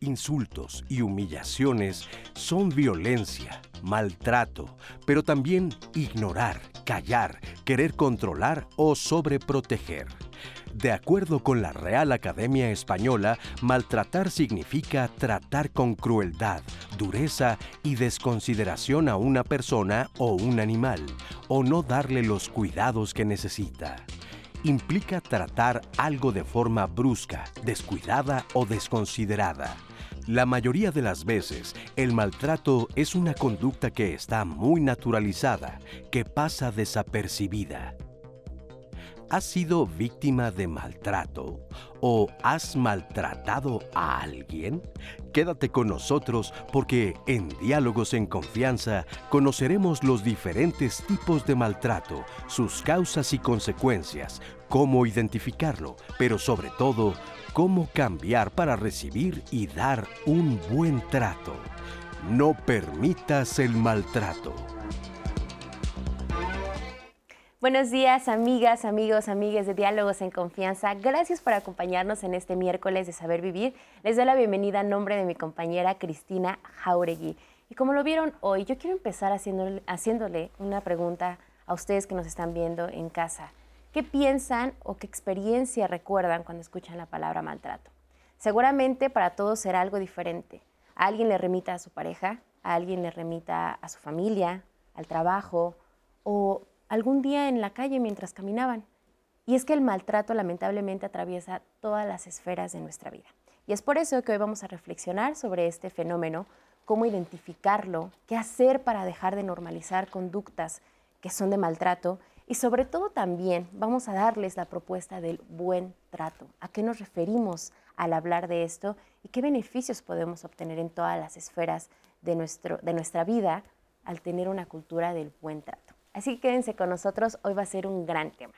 insultos y humillaciones son violencia, maltrato, pero también ignorar, callar, querer controlar o sobreproteger. De acuerdo con la Real Academia Española, maltratar significa tratar con crueldad, dureza y desconsideración a una persona o un animal, o no darle los cuidados que necesita. Implica tratar algo de forma brusca, descuidada o desconsiderada. La mayoría de las veces, el maltrato es una conducta que está muy naturalizada, que pasa desapercibida. ¿Has sido víctima de maltrato o has maltratado a alguien? Quédate con nosotros porque en Diálogos en Confianza conoceremos los diferentes tipos de maltrato, sus causas y consecuencias, cómo identificarlo, pero sobre todo, cómo cambiar para recibir y dar un buen trato. No permitas el maltrato. Buenos días, amigas, amigos, amigues de Diálogos en Confianza. Gracias por acompañarnos en este miércoles de Saber Vivir. Les doy la bienvenida en nombre de mi compañera Cristina Jauregui. Y como lo vieron hoy, yo quiero empezar haciéndole, haciéndole una pregunta a ustedes que nos están viendo en casa. ¿Qué piensan o qué experiencia recuerdan cuando escuchan la palabra maltrato? Seguramente para todos será algo diferente. A alguien le remita a su pareja, a alguien le remita a su familia, al trabajo o algún día en la calle mientras caminaban. Y es que el maltrato lamentablemente atraviesa todas las esferas de nuestra vida. Y es por eso que hoy vamos a reflexionar sobre este fenómeno, cómo identificarlo, qué hacer para dejar de normalizar conductas que son de maltrato y sobre todo también vamos a darles la propuesta del buen trato. ¿A qué nos referimos al hablar de esto y qué beneficios podemos obtener en todas las esferas de, de nuestra vida al tener una cultura del buen trato? Así que quédense con nosotros, hoy va a ser un gran tema.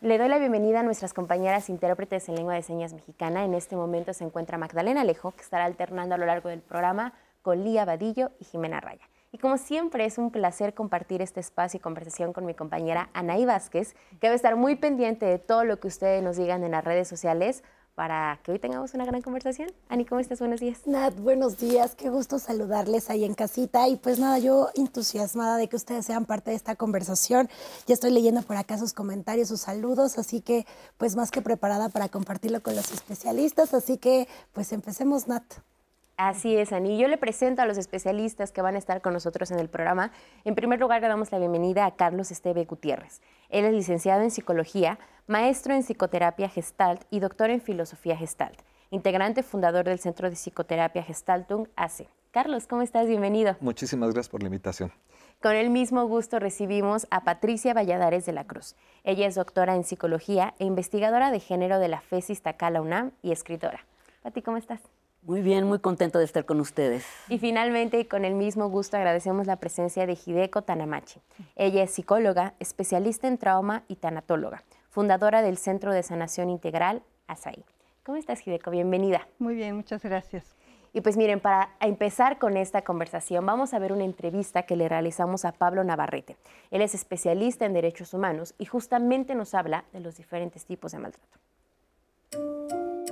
Le doy la bienvenida a nuestras compañeras intérpretes en lengua de señas mexicana. En este momento se encuentra Magdalena Alejo, que estará alternando a lo largo del programa con Lía Vadillo y Jimena Raya. Y como siempre es un placer compartir este espacio y conversación con mi compañera Anaí Vázquez, que va a estar muy pendiente de todo lo que ustedes nos digan en las redes sociales para que hoy tengamos una gran conversación. Ani, ¿cómo estás? Buenos días. Nat, buenos días. Qué gusto saludarles ahí en casita. Y pues nada, yo entusiasmada de que ustedes sean parte de esta conversación. Ya estoy leyendo por acá sus comentarios, sus saludos, así que pues más que preparada para compartirlo con los especialistas. Así que pues empecemos, Nat. Así es, Ani. Yo le presento a los especialistas que van a estar con nosotros en el programa. En primer lugar, le damos la bienvenida a Carlos Esteve Gutiérrez. Él es licenciado en psicología, maestro en psicoterapia gestalt y doctor en filosofía gestalt, integrante fundador del Centro de Psicoterapia Gestaltung ACE. Carlos, ¿cómo estás? Bienvenido. Muchísimas gracias por la invitación. Con el mismo gusto recibimos a Patricia Valladares de la Cruz. Ella es doctora en psicología e investigadora de género de la FESIS Tacala UNAM y escritora. Pati, ¿cómo estás? Muy bien, muy contento de estar con ustedes. Y finalmente, y con el mismo gusto, agradecemos la presencia de Hideko Tanamachi. Ella es psicóloga, especialista en trauma y tanatóloga, fundadora del Centro de Sanación Integral ASAI. ¿Cómo estás, Hideko? Bienvenida. Muy bien, muchas gracias. Y pues miren, para empezar con esta conversación, vamos a ver una entrevista que le realizamos a Pablo Navarrete. Él es especialista en derechos humanos y justamente nos habla de los diferentes tipos de maltrato.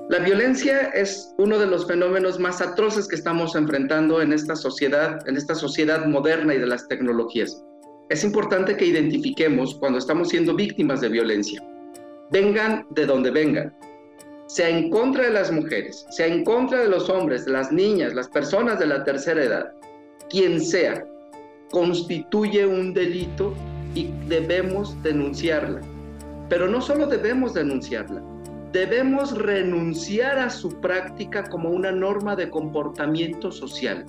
La violencia es uno de los fenómenos más atroces que estamos enfrentando en esta sociedad, en esta sociedad moderna y de las tecnologías. Es importante que identifiquemos cuando estamos siendo víctimas de violencia. Vengan de donde vengan, sea en contra de las mujeres, sea en contra de los hombres, de las niñas, las personas de la tercera edad, quien sea, constituye un delito y debemos denunciarla. Pero no solo debemos denunciarla, debemos renunciar a su práctica como una norma de comportamiento social.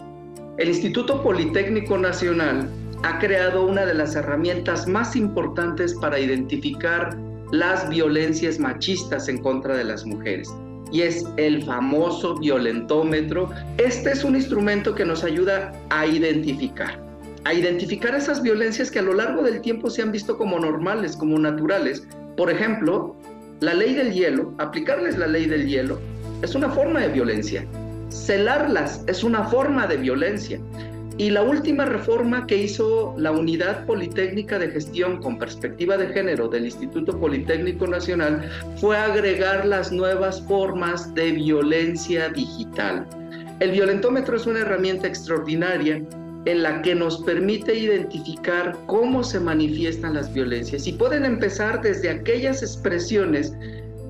El Instituto Politécnico Nacional ha creado una de las herramientas más importantes para identificar las violencias machistas en contra de las mujeres y es el famoso violentómetro. Este es un instrumento que nos ayuda a identificar, a identificar esas violencias que a lo largo del tiempo se han visto como normales, como naturales. Por ejemplo, la ley del hielo, aplicarles la ley del hielo, es una forma de violencia. Celarlas es una forma de violencia. Y la última reforma que hizo la Unidad Politécnica de Gestión con Perspectiva de Género del Instituto Politécnico Nacional fue agregar las nuevas formas de violencia digital. El violentómetro es una herramienta extraordinaria en la que nos permite identificar cómo se manifiestan las violencias y pueden empezar desde aquellas expresiones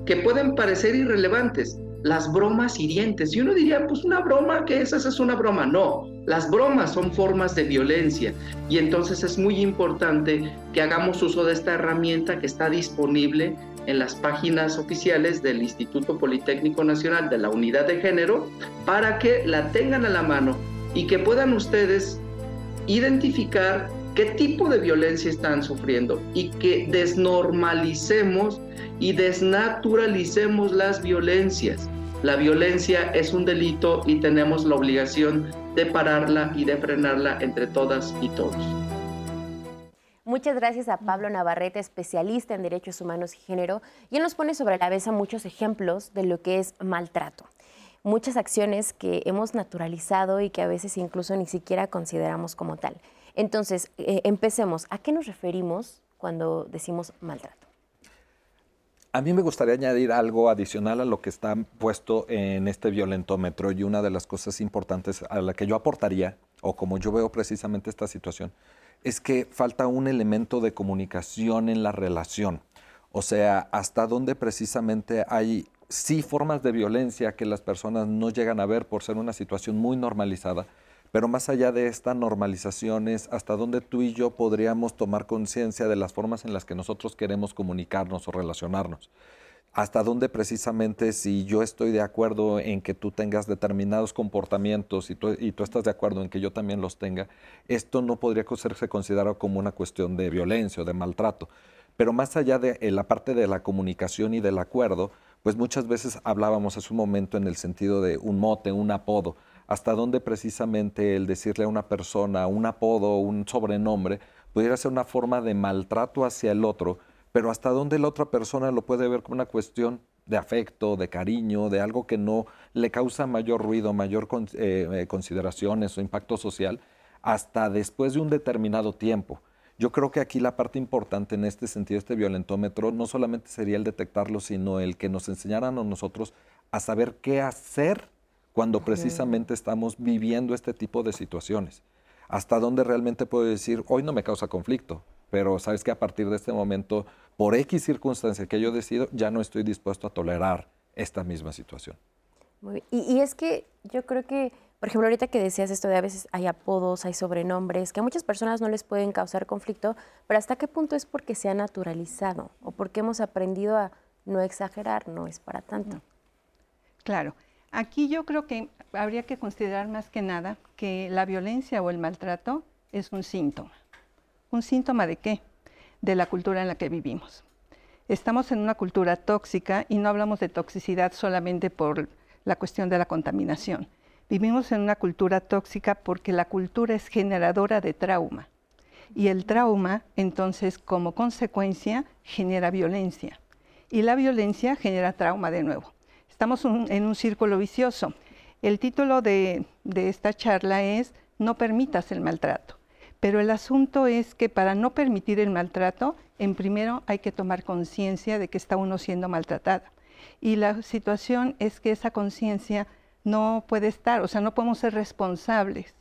que pueden parecer irrelevantes, las bromas hirientes. Y uno diría, pues una broma, ¿qué es? Esa es una broma. No, las bromas son formas de violencia y entonces es muy importante que hagamos uso de esta herramienta que está disponible en las páginas oficiales del Instituto Politécnico Nacional de la Unidad de Género para que la tengan a la mano y que puedan ustedes identificar qué tipo de violencia están sufriendo y que desnormalicemos y desnaturalicemos las violencias. La violencia es un delito y tenemos la obligación de pararla y de frenarla entre todas y todos. Muchas gracias a Pablo Navarrete, especialista en derechos humanos y género, y él nos pone sobre la mesa muchos ejemplos de lo que es maltrato. Muchas acciones que hemos naturalizado y que a veces incluso ni siquiera consideramos como tal. Entonces, eh, empecemos. ¿A qué nos referimos cuando decimos maltrato? A mí me gustaría añadir algo adicional a lo que está puesto en este violentómetro y una de las cosas importantes a la que yo aportaría, o como yo veo precisamente esta situación, es que falta un elemento de comunicación en la relación. O sea, hasta dónde precisamente hay sí formas de violencia que las personas no llegan a ver por ser una situación muy normalizada, pero más allá de esta normalización es hasta dónde tú y yo podríamos tomar conciencia de las formas en las que nosotros queremos comunicarnos o relacionarnos. Hasta dónde precisamente si yo estoy de acuerdo en que tú tengas determinados comportamientos y tú, estás de acuerdo en que yo también los tenga, esto no podría serse considerado como una cuestión de violencia o de maltrato. Pero más allá de la parte de la comunicación y del acuerdo, pues muchas veces hablábamos hace un momento en el sentido de un mote, un apodo hasta dónde precisamente el decirle a una persona un apodo, un sobrenombre, pudiera ser una forma de maltrato hacia el otro, pero hasta dónde la otra persona lo puede ver como una cuestión de afecto, de cariño, de algo que no le causa mayor ruido, mayor eh, eh, consideraciones o impacto social, hasta después de un determinado tiempo. Yo creo que aquí la parte importante en este sentido, este violentómetro, no solamente sería el detectarlo, sino el que nos enseñaran a nosotros a saber qué hacer cuando precisamente estamos viviendo este tipo de situaciones. Hasta dónde realmente puedo decir, hoy no me causa conflicto, pero sabes que a partir de este momento, por X circunstancia que yo decido, ya no estoy dispuesto a tolerar esta misma situación. Y, y, es que yo creo que, por ejemplo, ahorita que decías esto de a veces hay apodos, hay sobrenombres, que a muchas personas no les pueden causar conflicto, pero hasta qué punto es porque se ha naturalizado o porque hemos aprendido a no exagerar, no es para tanto. Claro, Aquí yo creo que habría que considerar más que nada que la violencia o el maltrato es un síntoma. ¿Un síntoma de qué? De la cultura en la que vivimos. Estamos en una cultura tóxica y no hablamos de toxicidad solamente por la cuestión de la contaminación. Vivimos en una cultura tóxica porque la cultura es generadora de trauma. Y el trauma, entonces, como consecuencia, genera violencia. Y la violencia genera trauma de nuevo. Estamos en un círculo vicioso. El título de, esta charla es No permitas el maltrato. Pero el asunto es que para no permitir el maltrato, en primero hay que tomar conciencia de que está uno siendo maltratada. Y la situación es que esa conciencia no puede estar, o sea, no podemos ser responsables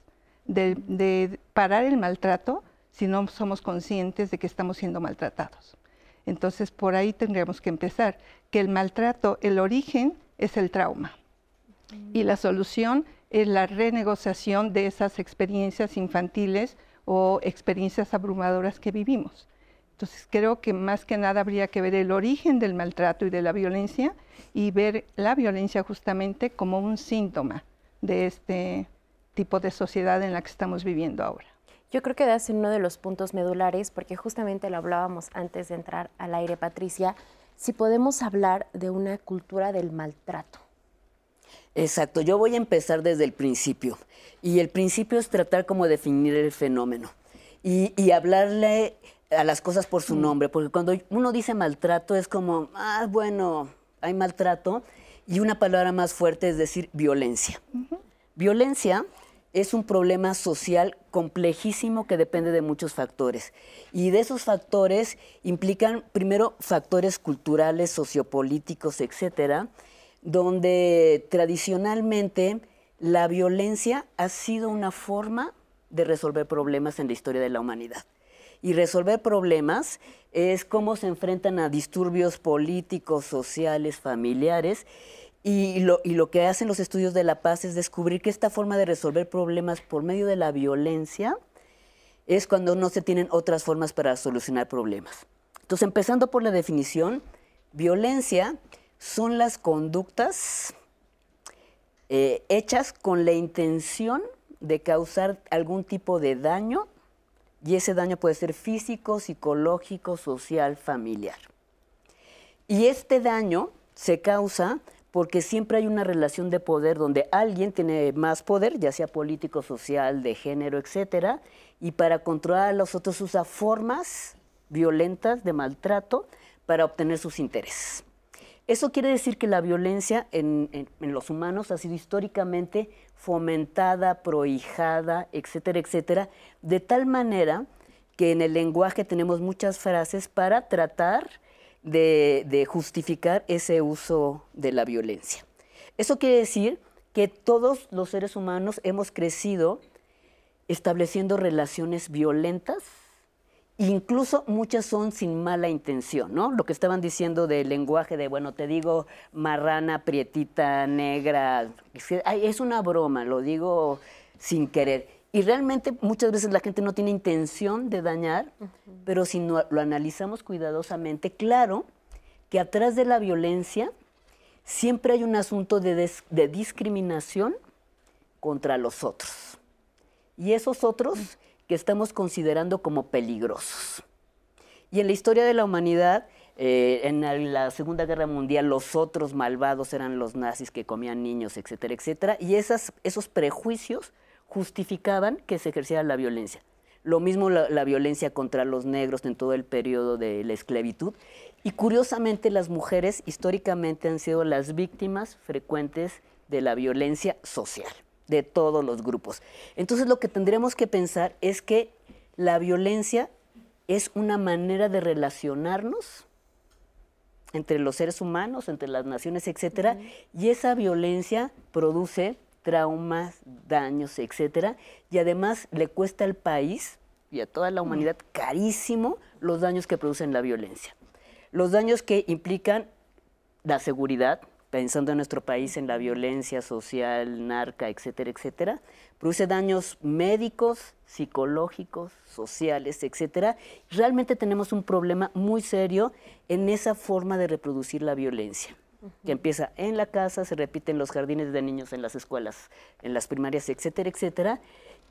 de, de, parar el maltrato si no somos conscientes de que estamos siendo maltratados. Entonces, por ahí tendríamos que empezar, que el maltrato, el origen es el trauma. Y la solución es la renegociación de esas experiencias infantiles o experiencias abrumadoras que vivimos. Entonces creo que más que nada habría que ver el origen del maltrato y de la violencia y ver la violencia justamente como un síntoma de este tipo de sociedad en la que estamos viviendo ahora. Yo creo que das en uno de los puntos medulares, porque justamente lo hablábamos antes de entrar al aire, Patricia, si podemos hablar de una cultura del maltrato. Exacto, yo voy a empezar desde el principio. Y el principio es tratar como definir el fenómeno y, hablarle a las cosas por su mm. nombre, porque cuando uno dice maltrato es como, ah, bueno, hay maltrato, y una palabra más fuerte es decir violencia. Violencia es un problema social complejísimo que depende de muchos factores. Y de esos factores implican primero factores culturales, sociopolíticos, etcétera, donde tradicionalmente la violencia ha sido una forma de resolver problemas en la historia de la humanidad. Y resolver problemas es cómo se enfrentan a disturbios políticos, sociales, familiares. Y lo, y lo, que hacen los estudios de la paz es descubrir que esta forma de resolver problemas por medio de la violencia es cuando no se tienen otras formas para solucionar problemas. Entonces, empezando por la definición, violencia son las conductas eh, hechas con la intención de causar algún tipo de daño y ese daño puede ser físico, psicológico, social, familiar. Y este daño se causa porque siempre hay una relación de poder donde alguien tiene más poder, ya sea político, social, de género, etcétera, y para controlar a los otros usa formas violentas de maltrato para obtener sus intereses. Eso quiere decir que la violencia en, los humanos ha sido históricamente fomentada, prohijada, etcétera, etcétera, de tal manera que en el lenguaje tenemos muchas frases para tratar de, justificar ese uso de la violencia. Eso quiere decir que todos los seres humanos hemos crecido estableciendo relaciones violentas, incluso muchas son sin mala intención, ¿no? Lo que estaban diciendo del lenguaje de, bueno, te digo marrana, prietita, negra, es una broma, lo digo sin querer. Y realmente muchas veces la gente no tiene intención de dañar, pero si no, lo analizamos cuidadosamente, claro que atrás de la violencia siempre hay un asunto de, de discriminación contra los otros. Y esos otros que estamos considerando como peligrosos. Y en la historia de la humanidad, eh, en la Segunda Guerra Mundial, los otros malvados eran los nazis que comían niños, etcétera, etcétera. Y esas, esos prejuicios justificaban que se ejerciera la violencia. Lo mismo la, violencia contra los negros en todo el periodo de la esclavitud. Y curiosamente las mujeres históricamente han sido las víctimas frecuentes de la violencia social, de todos los grupos. Entonces lo que tendremos que pensar es que la violencia es una manera de relacionarnos entre los seres humanos, entre las naciones, etcétera, y esa violencia produce traumas, daños, etcétera, y además le cuesta al país y a toda la humanidad carísimo los daños que producen la violencia. Los daños que implican la seguridad, pensando en nuestro país en la violencia social, narca, etcétera, etcétera, produce daños médicos, psicológicos, sociales, etcétera. Realmente tenemos un problema muy serio en esa forma de reproducir la violencia, que empieza en la casa, se repite en los jardines de niños, en las escuelas, en las primarias, etcétera, etcétera.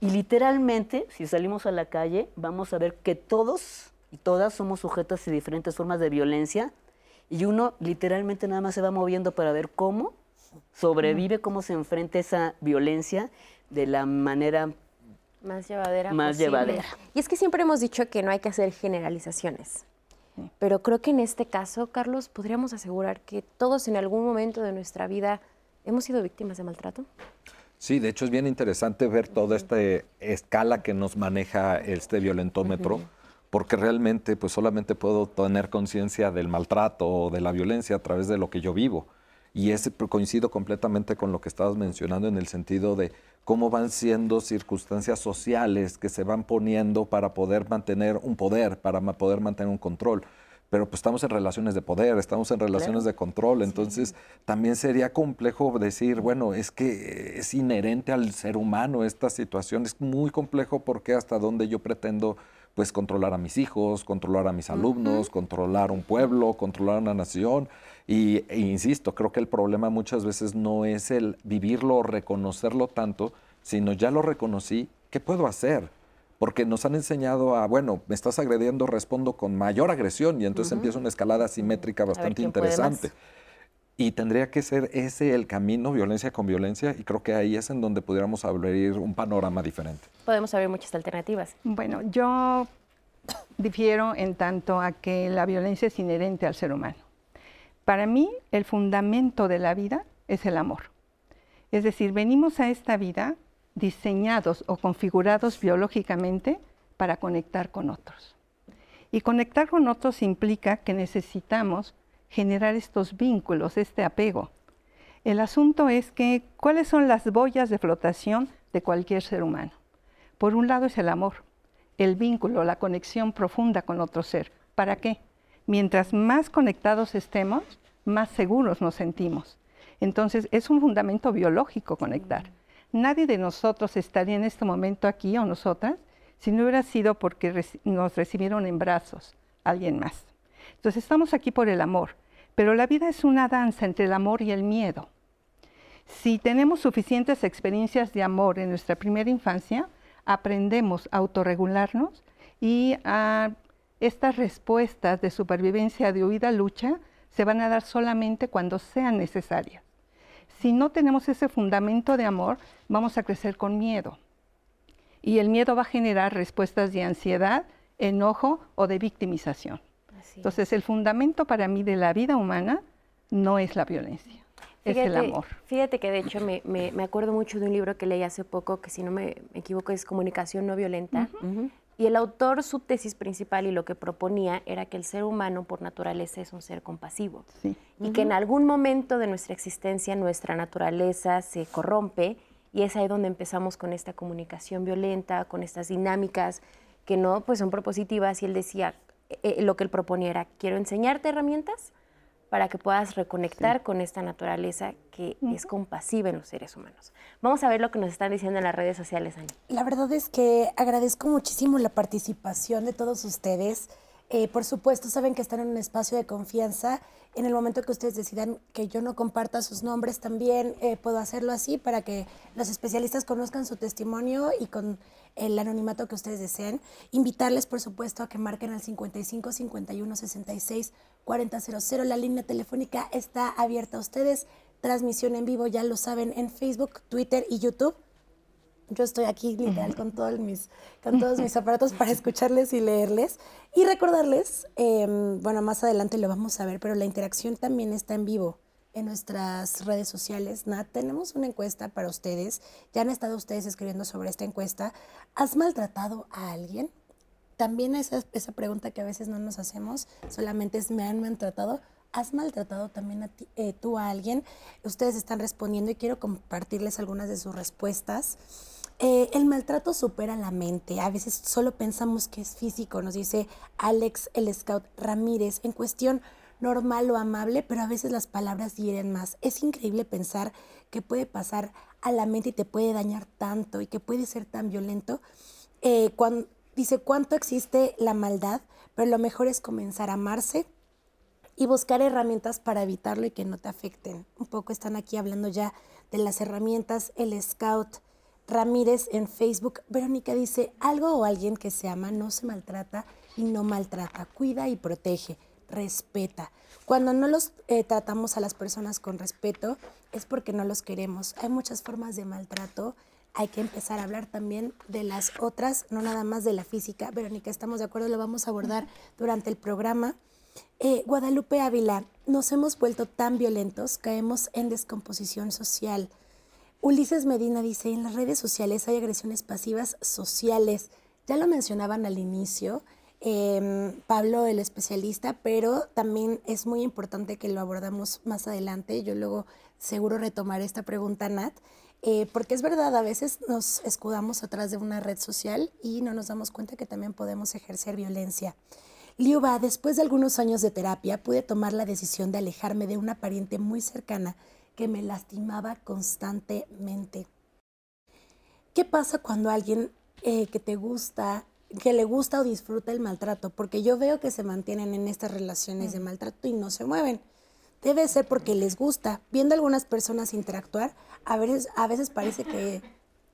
Y literalmente, si salimos a la calle, vamos a ver que todos y todas somos sujetas de diferentes formas de violencia y uno literalmente nada más se va moviendo para ver cómo sobrevive, cómo se enfrenta esa violencia de la manera más llevadera. Más llevadera. Y es que siempre hemos dicho que no hay que hacer generalizaciones. Pero creo que en este caso, Carlos, podríamos asegurar que todos en algún momento de nuestra vida hemos sido víctimas de maltrato. Sí, de hecho es bien interesante ver toda esta escala que nos maneja este violentómetro porque realmente pues solamente puedo tener conciencia del maltrato o de la violencia a través de lo que yo vivo. Y ese coincido completamente con lo que estabas mencionando en el sentido de cómo van siendo circunstancias sociales que se van poniendo para poder mantener un poder, para poder mantener un control. Pero pues estamos en relaciones de poder, estamos en relaciones de control, entonces también sería complejo decir, bueno, es que es inherente al ser humano esta situación, es muy complejo porque hasta donde yo pretendo pues controlar a mis hijos, controlar a mis alumnos, controlar un pueblo, controlar una nación. Y, e insisto, creo que el problema muchas veces no es el vivirlo o reconocerlo tanto, sino ya lo reconocí, ¿qué puedo hacer? Porque nos han enseñado a, bueno, me estás agrediendo, respondo con mayor agresión y entonces empieza una escalada simétrica bastante interesante. Y tendría que ser ese el camino, violencia con violencia, y creo que ahí es en donde pudiéramos abrir un panorama diferente. Podemos abrir muchas alternativas. Bueno, yo difiero en tanto a que la violencia es inherente al ser humano. Para mí, el fundamento de la vida es el amor. Es decir, venimos a esta vida diseñados o configurados biológicamente para conectar con otros. Y conectar con otros implica que necesitamos generar estos vínculos, este apego. El asunto es que, ¿cuáles son las boyas de flotación de cualquier ser humano? Por un lado es el amor, el vínculo, la conexión profunda con otro ser. ¿Para qué? Mientras más conectados estemos, más seguros nos sentimos. Entonces, es un fundamento biológico conectar. Nadie de nosotros estaría en este momento aquí o nosotras si no hubiera sido porque nos recibieron en brazos alguien más. Entonces, estamos aquí por el amor, pero la vida es una danza entre el amor y el miedo. Si tenemos suficientes experiencias de amor en nuestra primera infancia, aprendemos a autorregularnos y a estas respuestas de supervivencia, de huida, lucha, se van a dar solamente cuando sean necesarias. Si no tenemos ese fundamento de amor, vamos a crecer con miedo. Y el miedo va a generar respuestas de ansiedad, enojo o de victimización. Entonces, el fundamento para mí de la vida humana no es la violencia, es el amor. Fíjate que de hecho me, acuerdo mucho de un libro que leí hace poco, que si no me, equivoco es Comunicación no violenta. Y el autor, su tesis principal y lo que proponía era que el ser humano por naturaleza es un ser compasivo. Y que en algún momento de nuestra existencia nuestra naturaleza se corrompe y es ahí donde empezamos con esta comunicación violenta, con estas dinámicas que no pues son propositivas. Y él decía, eh, eh, lo que él proponía era, quiero enseñarte herramientas para que puedas reconectar con esta naturaleza que es compasiva en los seres humanos. Vamos a ver lo que nos están diciendo en las redes sociales, Ani. La verdad es que agradezco muchísimo la participación de todos ustedes. Eh, por supuesto, saben que están en un espacio de confianza. En el momento que ustedes decidan que yo no comparta sus nombres, también puedo hacerlo así para que los especialistas conozcan su testimonio y con el anonimato que ustedes deseen. Invitarles, por supuesto, a que marquen al 55 51 66 4000. La línea telefónica está abierta a ustedes. Transmisión en vivo, ya lo saben, en Facebook, Twitter y YouTube. Yo estoy aquí literal con, todos mis, con todos mis aparatos para escucharles y leerles. Y recordarles, em, bueno, más adelante lo vamos a ver, pero la interacción también está en vivo en nuestras redes sociales. Nat, tenemos una encuesta para ustedes. Ya han estado ustedes escribiendo sobre esta encuesta. ¿Has maltratado a alguien? También esa, esa pregunta que a veces no nos hacemos, solamente es ¿me han maltratado? ¿Has maltratado también a eh, tú a alguien? Ustedes están respondiendo y quiero compartirles algunas de sus respuestas. Eh, el maltrato supera la mente. A veces solo pensamos que es físico, nos dice Alex el Scout Ramírez. En cuestión, normal o amable, pero a veces las palabras hieren más. Es increíble pensar que puede pasar a la mente y te puede dañar tanto y que puede ser tan violento. Eh, dice, ¿cuánto existe la maldad? Pero lo mejor es comenzar a amarse y buscar herramientas para evitarlo y que no te afecten. Un poco están aquí hablando ya de las herramientas. El Scout Ramírez en Facebook. Verónica dice, algo o alguien que se ama no se maltrata y no maltrata, cuida y protege respeta. Cuando no los eh, tratamos a las personas con respeto es porque no los queremos. Hay muchas formas de maltrato. Hay que empezar a hablar también de las otras, no nada más de la física. Verónica, estamos de acuerdo, lo vamos a abordar durante el programa. Eh, Guadalupe Ávila, nos hemos vuelto tan violentos, caemos en descomposición social. Ulises Medina dice, en las redes sociales hay agresiones pasivas sociales. Ya lo mencionaban al inicio, Em, Pablo, el especialista, pero también es muy importante que lo abordamos más adelante. Yo luego seguro retomaré esta pregunta, Nat, eh, porque es verdad, a veces nos escudamos atrás de una red social y no nos damos cuenta que también podemos ejercer violencia. Liuba, después de algunos años de terapia, pude tomar la decisión de alejarme de una pariente muy cercana que me lastimaba constantemente. ¿Qué pasa cuando alguien eh, que te gusta que le gusta o disfruta el maltrato, porque yo veo que se mantienen en estas relaciones de maltrato y no se mueven. Debe ser porque les gusta. Viendo a algunas personas interactuar, a veces, a veces parece que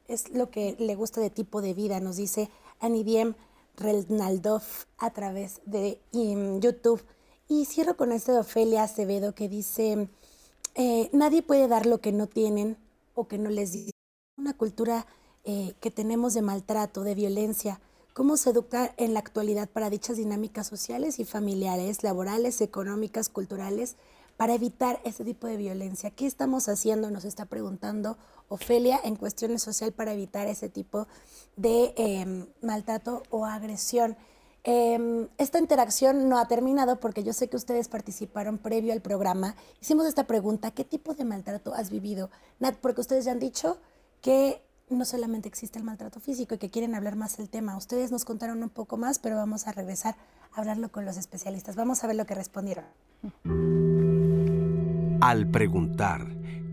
es lo que le gusta de tipo de vida, nos dice Anidiem Renaldov a través de YouTube. Y cierro con este de Ofelia Acevedo que dice, eh, nadie puede dar lo que no tienen o que no les dice. Una cultura eh, que tenemos de maltrato, de violencia, cómo se educa en la actualidad para dichas dinámicas sociales y familiares, laborales, económicas, culturales, para evitar ese tipo de violencia? ¿Qué estamos haciendo? Nos está preguntando Ofelia en cuestiones social para evitar ese tipo de em, maltrato o agresión. Em, esta interacción no ha terminado porque yo sé que ustedes participaron previo al programa. Hicimos esta pregunta, ¿qué tipo de maltrato has vivido? Nat, porque ustedes ya han dicho que no solamente existe el maltrato físico y que quieren hablar más del tema. Ustedes nos contaron un poco más, pero vamos a regresar a hablarlo con los especialistas. Vamos a ver lo que respondieron. Al preguntar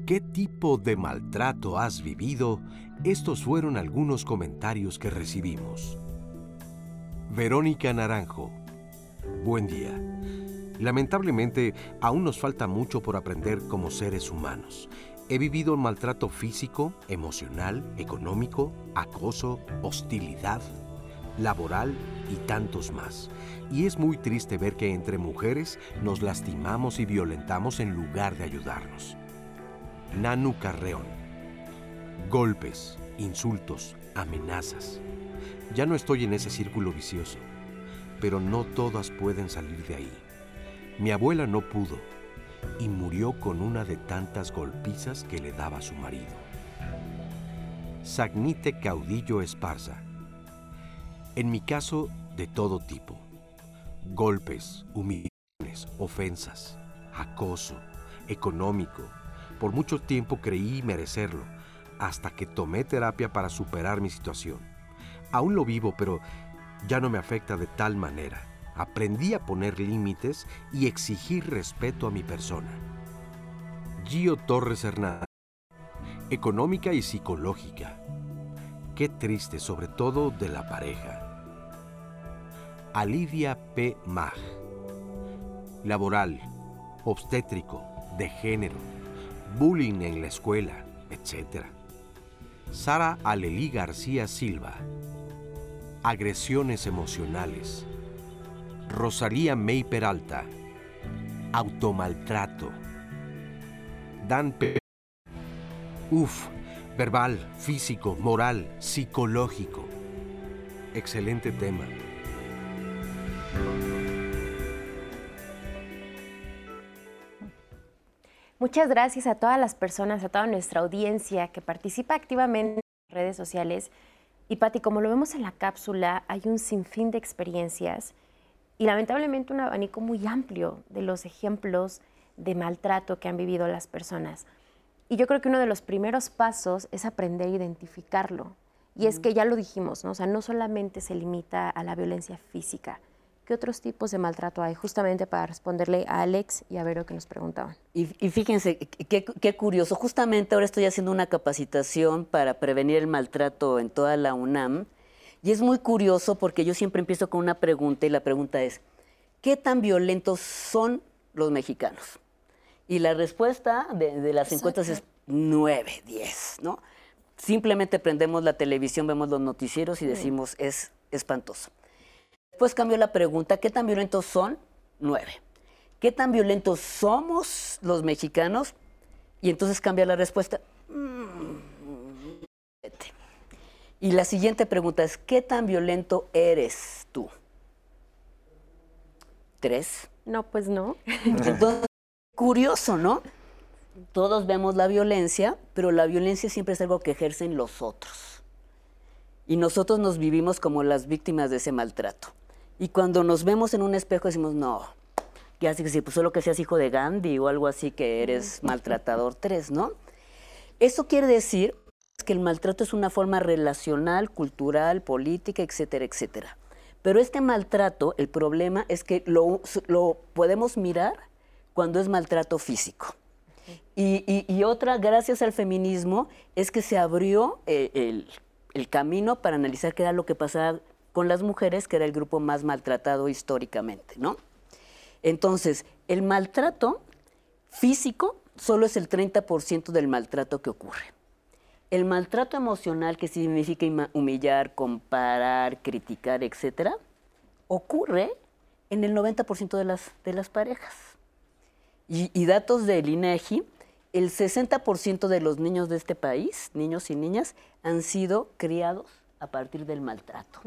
qué tipo de maltrato has vivido, estos fueron algunos comentarios que recibimos. Verónica Naranjo. Buen día. Lamentablemente, aún nos falta mucho por aprender como seres humanos. He vivido maltrato físico, emocional, económico, acoso, hostilidad, laboral y tantos más. Y es muy triste ver que entre mujeres nos lastimamos y violentamos en lugar de ayudarnos. Nanu Carreón. Golpes, insultos, amenazas. Ya no estoy en ese círculo vicioso, pero no todas pueden salir de ahí. Mi abuela no pudo y murió con una de tantas golpizas que le daba su marido. Sagnite Caudillo Esparza. En mi caso, de todo tipo. Golpes, humillaciones, ofensas, acoso, económico. Por mucho tiempo creí merecerlo, hasta que tomé terapia para superar mi situación. Aún lo vivo, pero ya no me afecta de tal manera. Aprendí a poner límites y exigir respeto a mi persona. Gio Torres Hernández. Económica y psicológica. Qué triste, sobre todo de la pareja. Alidia P. Mag. Laboral, obstétrico, de género, bullying en la escuela, etc. Sara Alelí García Silva. Agresiones emocionales. Rosalía May Peralta. Automaltrato. Dan P. Uf, verbal, físico, moral, psicológico. Excelente tema. Muchas gracias a todas las personas, a toda nuestra audiencia que participa activamente en las redes sociales. Y Patti, como lo vemos en la cápsula, hay un sinfín de experiencias y lamentablemente un abanico muy amplio de los ejemplos de maltrato que han vivido las personas. Y yo creo que uno de los primeros pasos es aprender a identificarlo. Y es que ya lo dijimos, ¿no? O sea, no solamente se limita a la violencia física, ¿Qué otros tipos de maltrato hay? Justamente para responderle a Alex y a Vero que nos preguntaban. Y, fíjense, qué, curioso. Justamente ahora estoy haciendo una capacitación para prevenir el maltrato en toda la UNAM. Y es muy curioso porque yo siempre empiezo con una pregunta y la pregunta es, ¿qué tan violentos son los mexicanos? Y la respuesta de, las encuestas es 9, 10, ¿no? Simplemente prendemos la televisión, vemos los noticieros y decimos, es espantoso. Después cambió la pregunta, ¿qué tan violentos son? Nueve. ¿Qué tan violentos somos los mexicanos? Y entonces cambia la respuesta. Mm, y la siguiente pregunta es, ¿qué tan violento eres tú? Tres. No, pues no. Entonces, curioso, ¿no? Todos vemos la violencia, pero la violencia siempre es algo que ejercen los otros. Y nosotros nos vivimos como las víctimas de ese maltrato. Y cuando nos vemos en un espejo decimos, no, ya así que si pues solo que seas hijo de Gandhi o algo así que eres maltratador tres, ¿no? Eso quiere decir que el maltrato es una forma relacional, cultural, política, etcétera, etcétera. Pero este maltrato, el problema es que lo, podemos mirar cuando es maltrato físico. Y, otra, gracias al feminismo, es que se abrió el, el, el camino para analizar qué era lo que pasaba con las mujeres, que era el grupo más maltratado históricamente, ¿no? Entonces, el maltrato físico solo es el 30% del maltrato que ocurre. El maltrato emocional, que significa humillar, comparar, criticar, etcétera, ocurre en el 90% de las, de las parejas. Y, datos del INEGI, el 60% de los niños de este país, niños y niñas, han sido criados a partir del maltrato.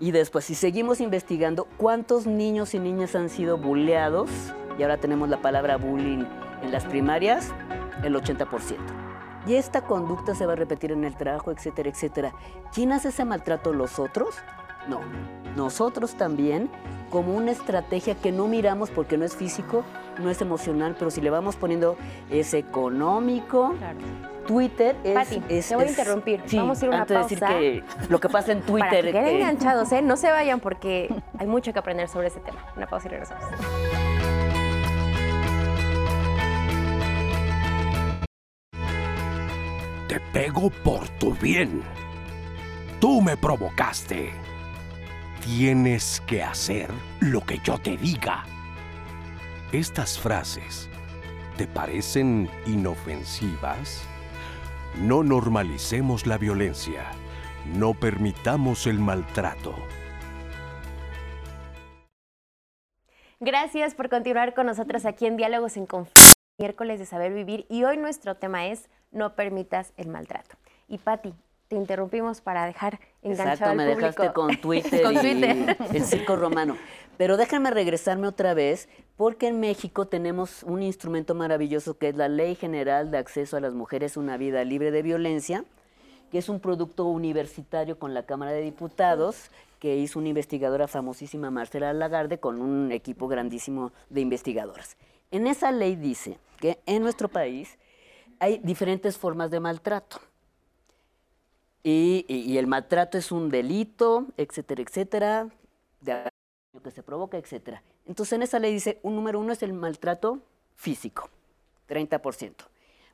Y después, si seguimos investigando, ¿cuántos niños y niñas han sido bulleados? Y ahora tenemos la palabra bullying en las primarias, el 80%. Y esta conducta se va a repetir en el trabajo, etcétera, etcétera. ¿Quién hace ese maltrato? ¿Los otros? No. Nosotros también, como una estrategia que no miramos porque no es físico, no es emocional, pero si le vamos poniendo es económico. Twitter es. Pati, es, te voy a es- interrumpir. sí, Vamos a ir a una antes de decir pausa. que lo que pasa en Para Twitter. que queden eh, enganchados, ¿eh? No se vayan porque hay mucho que aprender sobre ese tema. Una pausa y regresamos. Te pego por tu bien. Tú me provocaste. Tienes que hacer lo que yo te diga. Estas frases, ¿te parecen inofensivas? No normalicemos la violencia. No permitamos el maltrato. Gracias por continuar con nosotros aquí en Diálogos en Confianza, miércoles de Saber Vivir. Y hoy nuestro tema es No permitas el maltrato. Y Patti, te interrumpimos para dejar enganchado Exacto, al me público. dejaste con Twitter Con y Twitter. el circo romano. Pero déjenme regresarme otra vez, porque en México tenemos un instrumento maravilloso que es la Ley General de Acceso a las Mujeres a una Vida Libre de Violencia, que es un producto universitario con la Cámara de Diputados que hizo una investigadora famosísima, Marcela Lagarde, con un equipo grandísimo de investigadoras. En esa ley dice que en nuestro país hay diferentes formas de maltrato. Y, el maltrato es un delito, etcétera, etcétera, de daño que se provoca, etcétera. Entonces en esa ley dice, un número uno es el maltrato físico, 30%.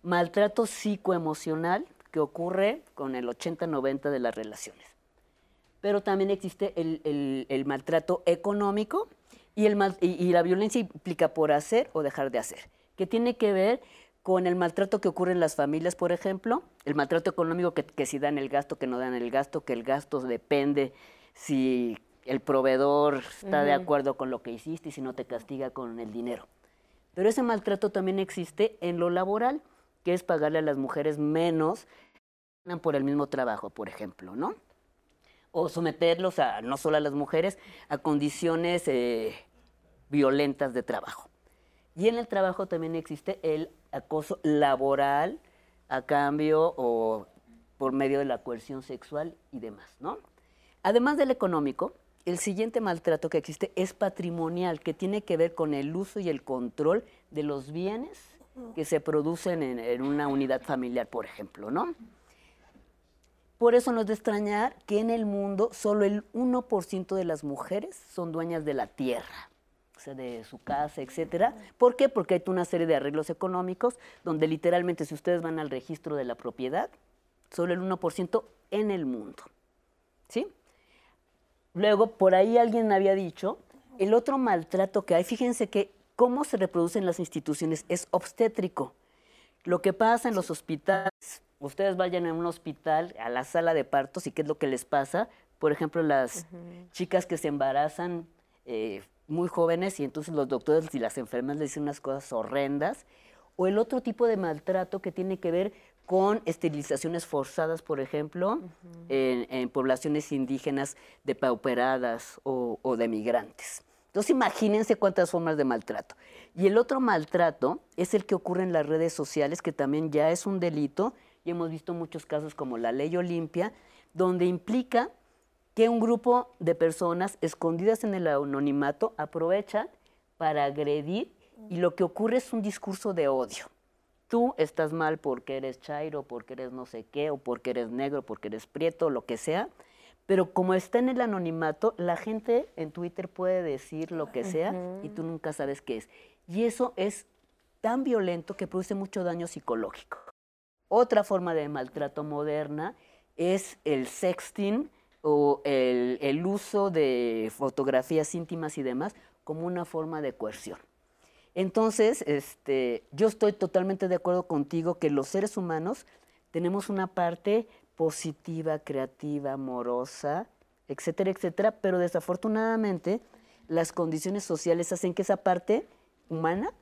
Maltrato psicoemocional, que ocurre con el 80-90 de las relaciones. Pero también existe el, el- el maltrato económico y, y la violencia implica por hacer o dejar de hacer, que tiene que ver con el maltrato que ocurre en las familias, por ejemplo, el maltrato económico que, que si dan el gasto, que no dan el gasto, que el gasto depende si el proveedor está de acuerdo con lo que hiciste y si no te castiga con el dinero. Pero ese maltrato también existe en lo laboral, que es pagarle a las mujeres menos por el mismo trabajo, por ejemplo, ¿no? O someterlos a, no solo a las mujeres, a condiciones eh, violentas de trabajo. Y en el trabajo también existe el acoso laboral a cambio o por medio de la coerción sexual y demás, ¿no? Además del económico, el siguiente maltrato que existe es patrimonial, que tiene que ver con el uso y el control de los bienes que se producen en, una unidad familiar, por ejemplo, ¿no? Por eso no es de extrañar que en el mundo solo el 1% de las mujeres son dueñas de la tierra, sea, de su casa, etcétera. ¿Por qué? Porque hay una serie de arreglos económicos donde literalmente si ustedes van al registro de la propiedad, solo el 1% en el mundo. ¿Sí? Luego, por ahí alguien había dicho, el otro maltrato que hay, fíjense que cómo se reproducen las instituciones es obstétrico. Lo que pasa en los hospitales, ustedes vayan a un hospital, a la sala de partos, y qué es lo que les pasa. Por ejemplo, las chicas que se embarazan eh, muy jóvenes y entonces los doctores y las enfermeras les dicen unas cosas horrendas. O el otro tipo de maltrato que tiene que ver con esterilizaciones forzadas, por ejemplo, en, en poblaciones indígenas depauperadas o, o de migrantes. Entonces imagínense cuántas formas de maltrato. Y el otro maltrato es el que ocurre en las redes sociales, que también ya es un delito, y hemos visto muchos casos como la ley Olimpia, donde implica que un grupo de personas escondidas en el anonimato aprovechan para agredir y lo que ocurre es un discurso de odio. Tú estás mal porque eres chairo, porque eres no sé qué, o porque eres negro, porque eres prieto, lo que sea, pero como está en el anonimato, la gente en Twitter puede decir lo que sea y tú nunca sabes qué es. Y eso es tan violento que produce mucho daño psicológico. Otra forma de maltrato moderna es el sexting o el, uso de fotografías íntimas y demás como una forma de coerción. Entonces, este, yo estoy totalmente de acuerdo contigo que los seres humanos tenemos una parte positiva, creativa, amorosa, etcétera, etcétera, pero desafortunadamente las condiciones sociales hacen que esa parte humana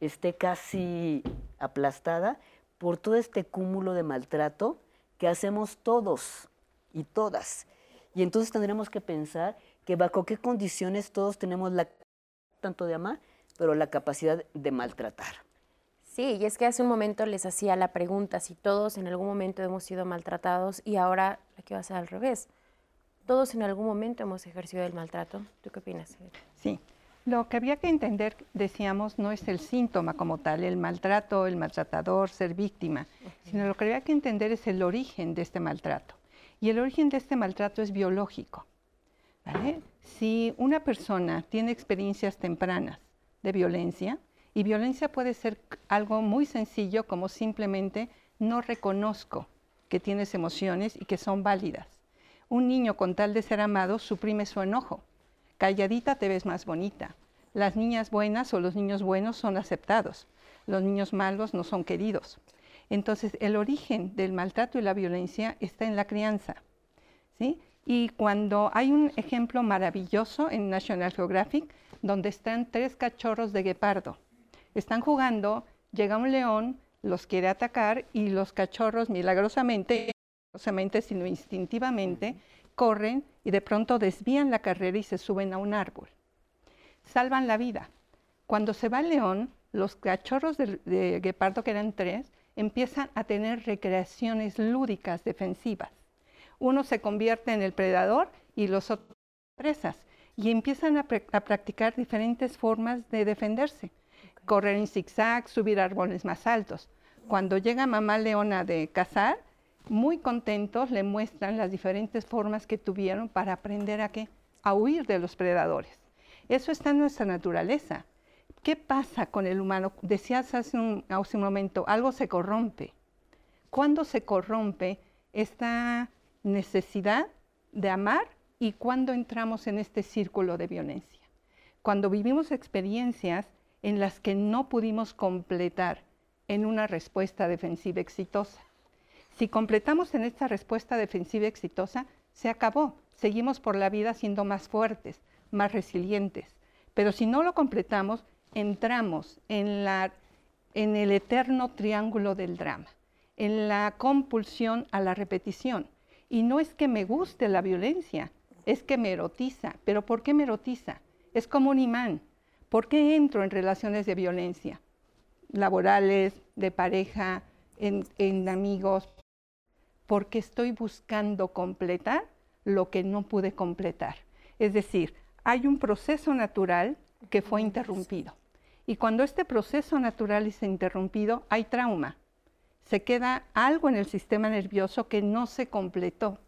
esté casi aplastada por todo este cúmulo de maltrato que hacemos todos y todas. Y entonces tendremos que pensar que bajo qué condiciones todos tenemos la tanto de amar, pero la capacidad de maltratar. Sí, y es que hace un momento les hacía la pregunta si todos en algún momento hemos sido maltratados y ahora aquí va a ser al revés. Todos en algún momento hemos ejercido el maltrato. ¿Tú qué opinas? Sí, lo que había que entender, decíamos, no es el síntoma como tal, el maltrato, el maltratador, ser víctima, sino lo que había que entender es el origen de este maltrato. Y el origen de este maltrato es biológico. Si una persona tiene experiencias tempranas de violencia, y violencia puede ser algo muy sencillo como simplemente no reconozco que tienes emociones y que son válidas. Un niño con tal de ser amado suprime su enojo. Calladita te ves más bonita. Las niñas buenas o los niños buenos son aceptados. Los niños malos no son queridos. Entonces, el origen del maltrato y la violencia está en la crianza. ¿sí? Y cuando hay un ejemplo maravilloso en National Geographic, donde están tres cachorros de guepardo, están jugando, llega un león, los quiere atacar y los cachorros milagrosamente, milagrosamente sino instintivamente, corren y de pronto desvían la carrera y se suben a un árbol. Salvan la vida. Cuando se va el león, los cachorros de, de guepardo, que eran tres, empiezan a tener recreaciones lúdicas defensivas. Uno se convierte en el predador y los otros presas y empiezan a, a practicar diferentes formas de defenderse correr en zigzag, subir árboles más altos. Cuando llega mamá leona de cazar, muy contentos le muestran las diferentes formas que tuvieron para aprender a qué? A huir de los predadores. Eso está en nuestra naturaleza. ¿Qué pasa con el humano? Decías hace un, hace un momento, algo se corrompe. ¿Cuándo se corrompe esta necesidad de amar y cuándo entramos en este círculo de violencia? Cuando vivimos experiencias en las que no pudimos completar en una respuesta defensiva exitosa. Si completamos en esta respuesta defensiva exitosa, se acabó. Seguimos por la vida siendo más fuertes, más resilientes. Pero si no lo completamos, entramos en, la, en el eterno triángulo del drama, en la compulsión a la repetición. Y no es que me guste la violencia, es que me erotiza. ¿Pero por qué me erotiza? Es como un imán. ¿Por qué entro en relaciones de violencia? Laborales, de pareja, en, amigos. Porque estoy buscando completar lo que no pude completar. Es decir, hay un proceso natural que fue interrumpido. Y cuando este proceso natural es interrumpido, hay trauma. Se queda algo en el sistema nervioso que no se completó.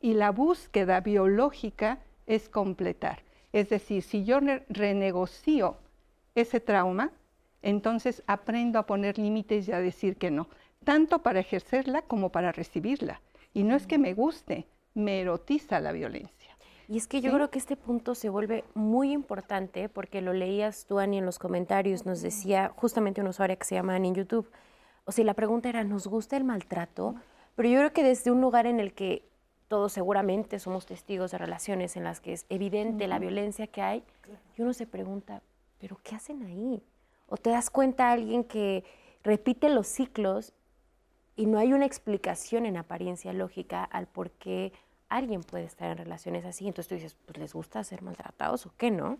Y la búsqueda biológica es completar. Es decir, si yo renegocio ese trauma, entonces aprendo a poner límites y a decir que no, tanto para ejercerla como para recibirla. Y no es que me guste, me erotiza la violencia. Y es que yo creo que este punto se vuelve muy importante porque lo leías tú, Ani, en los comentarios, nos decía justamente una usuaria que se llama Ani en YouTube. O sea, la pregunta era, ¿nos gusta el maltrato? Pero yo creo que desde un lugar en el que todos seguramente somos testigos de relaciones en las que es evidente la violencia que hay, y uno se pregunta, ¿pero qué hacen ahí? O te das cuenta alguien que repite los ciclos y no hay una explicación en apariencia lógica al por qué alguien puede estar en relaciones así. Entonces tú dices, pues les gusta ser maltratados o qué, ¿no?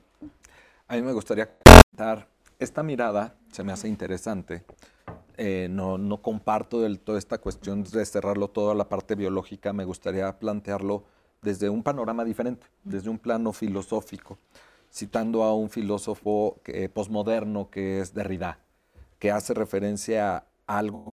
A mí me gustaría comentar, esta mirada se me hace interesante eh, no, no, comparto del todo esta cuestión de cerrarlo todo a la parte biológica, me gustaría plantearlo desde un panorama diferente, desde un plano filosófico, citando a un filósofo posmoderno que es Derrida, que hace referencia a algo